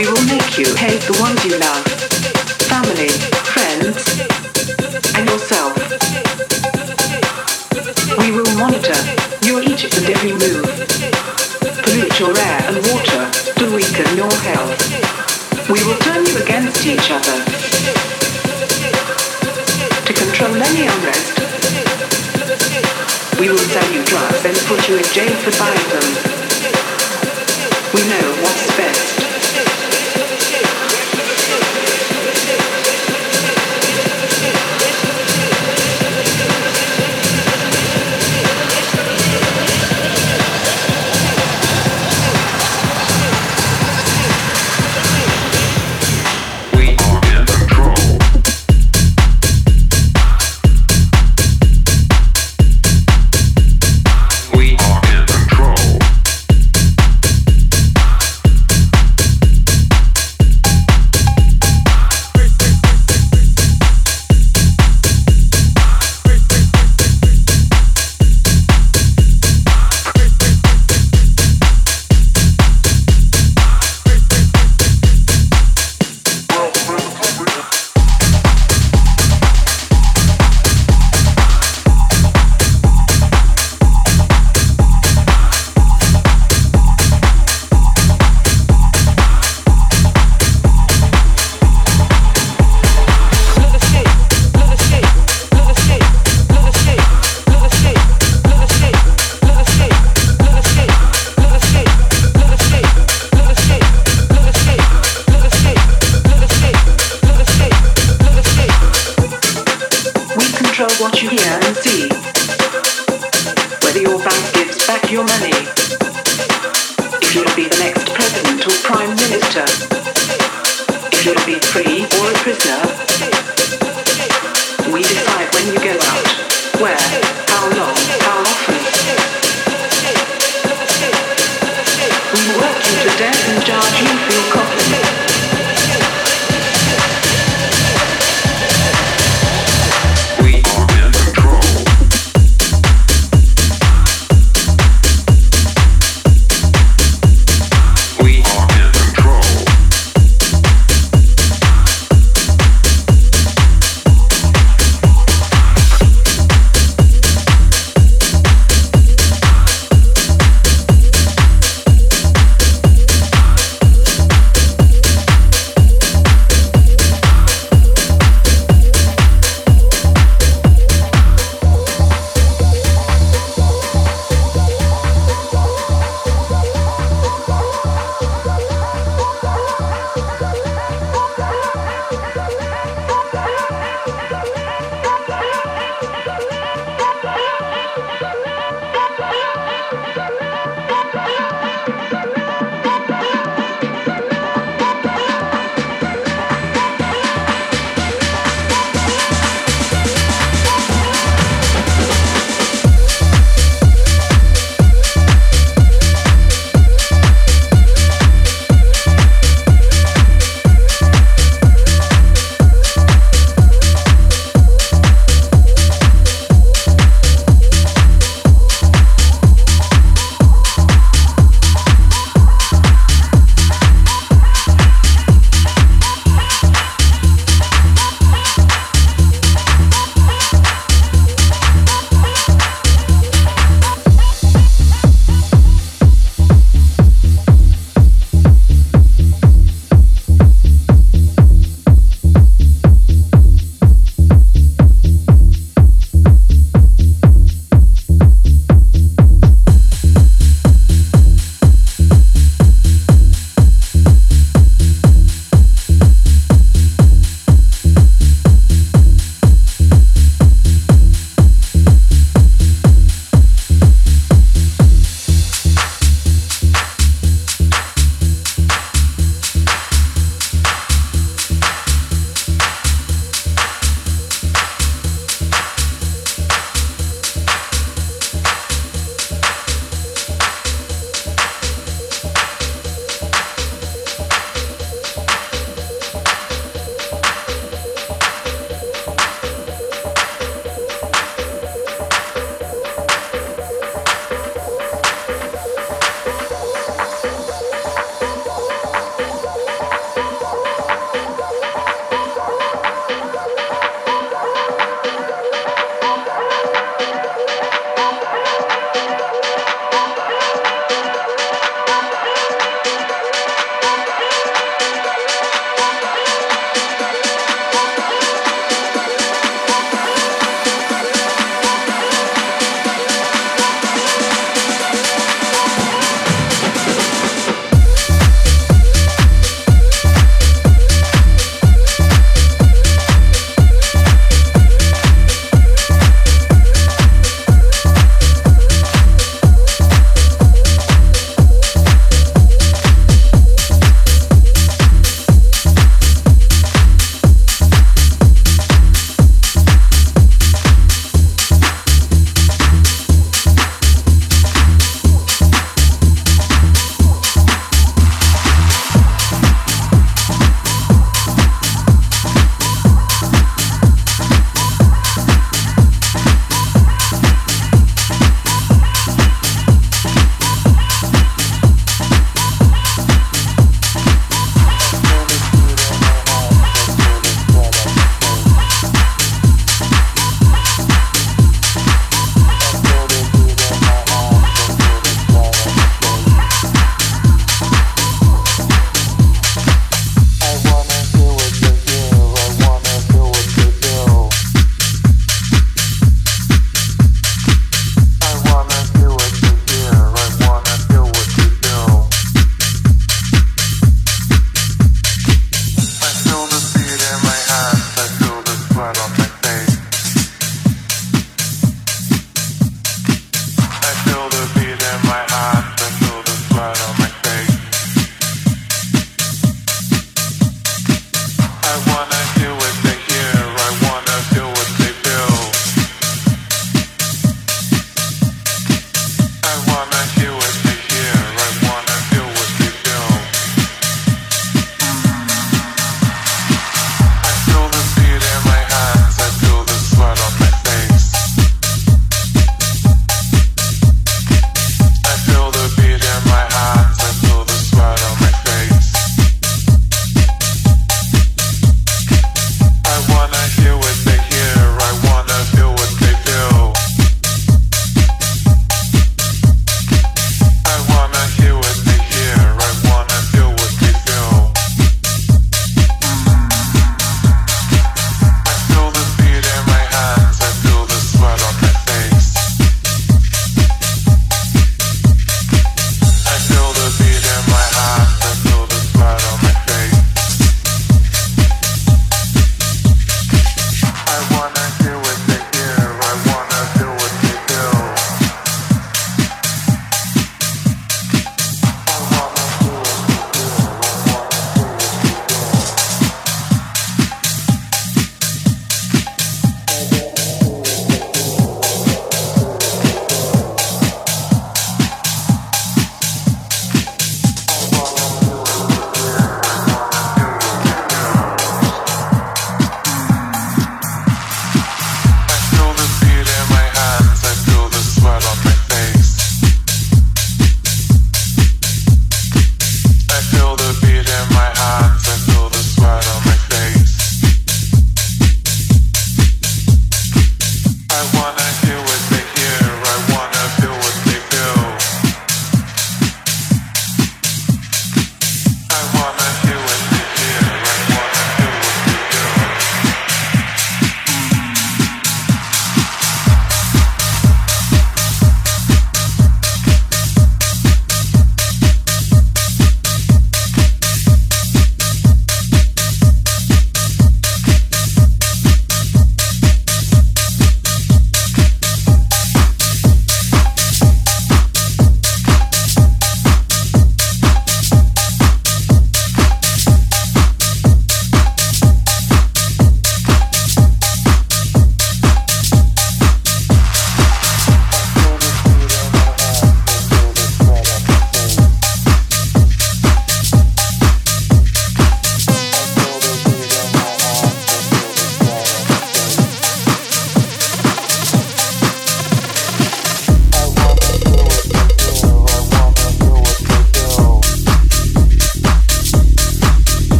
We will make you hate the ones you love, family, friends, and yourself. We will monitor your each and every move, pollute your air and water to weaken your health. We will turn you against each other. To control any unrest, we will sell you drugs and put you in jail for buying them.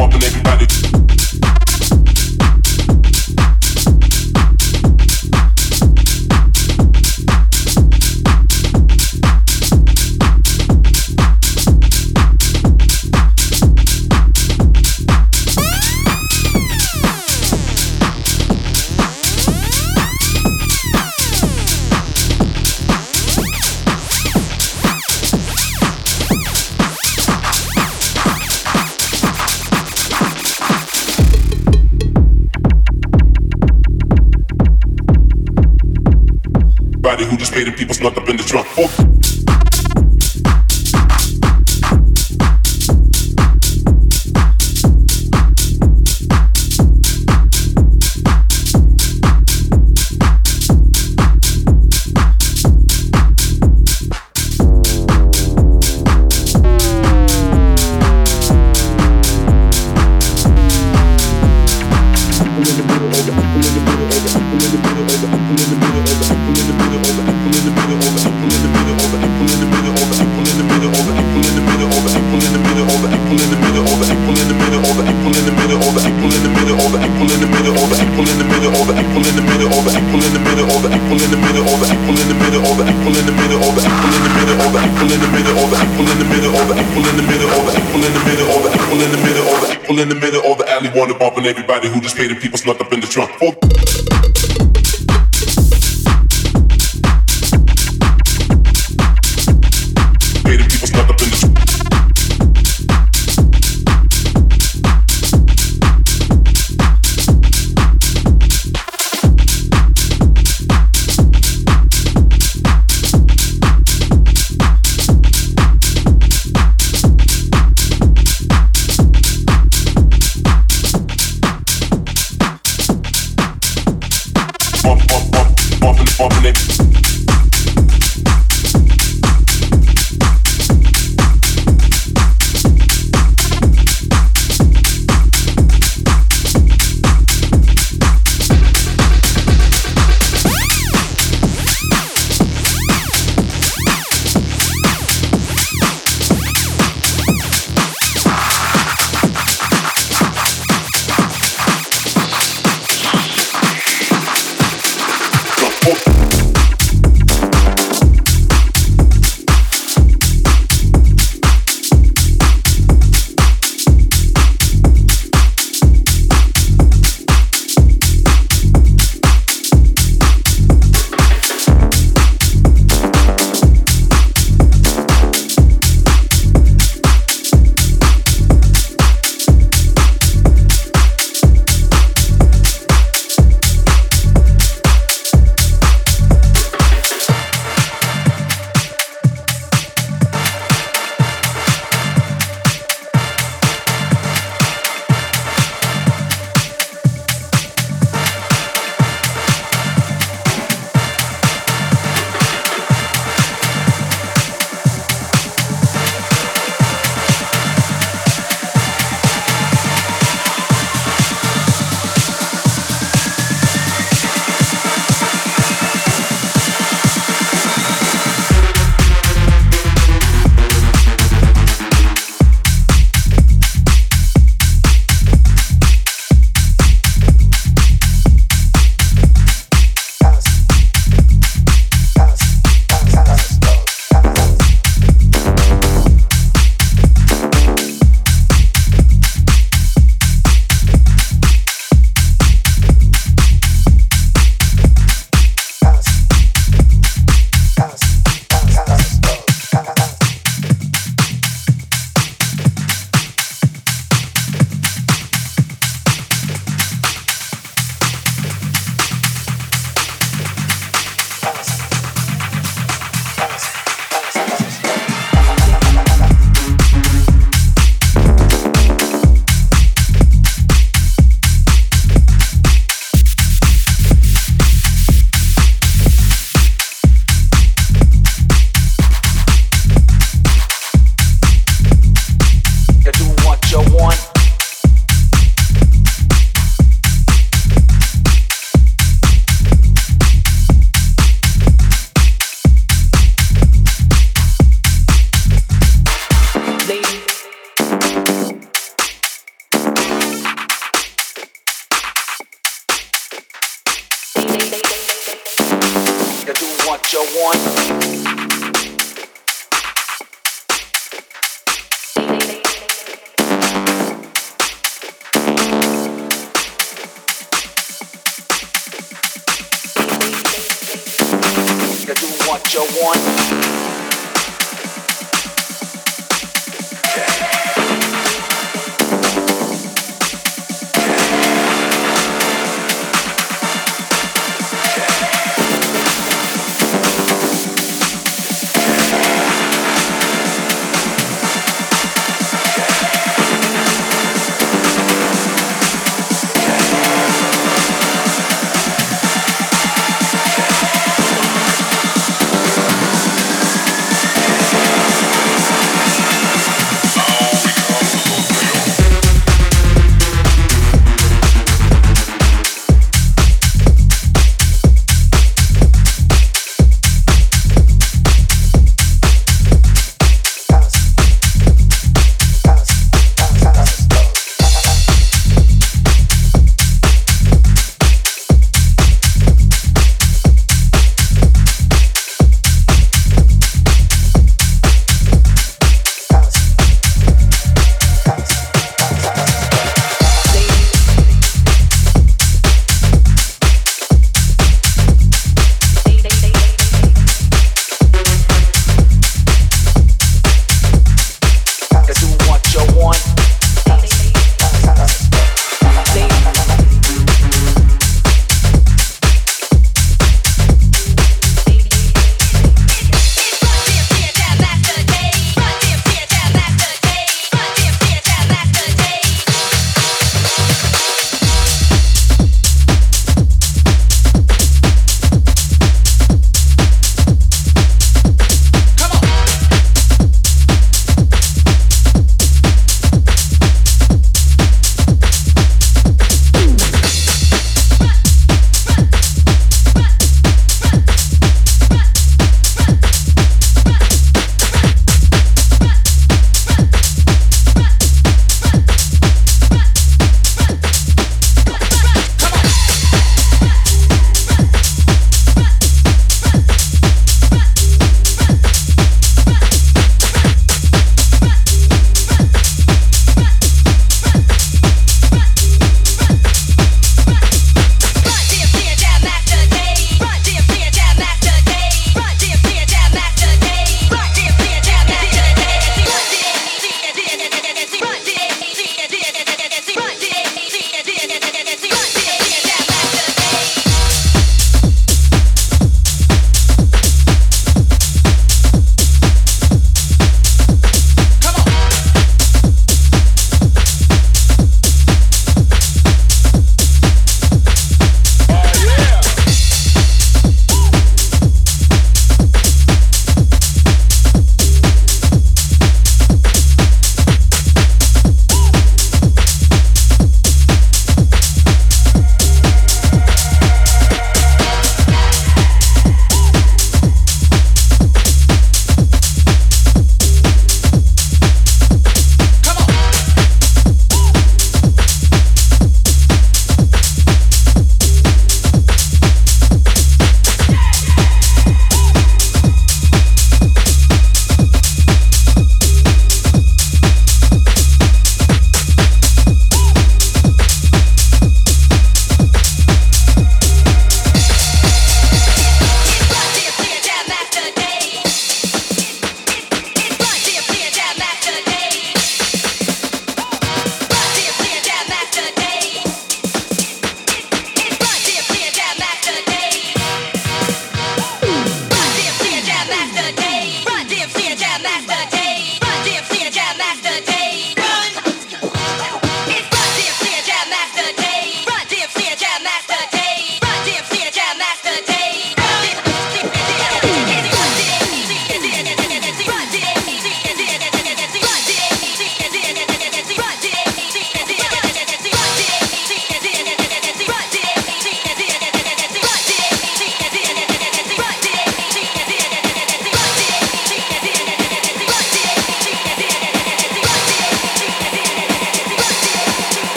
Everybody Thank you.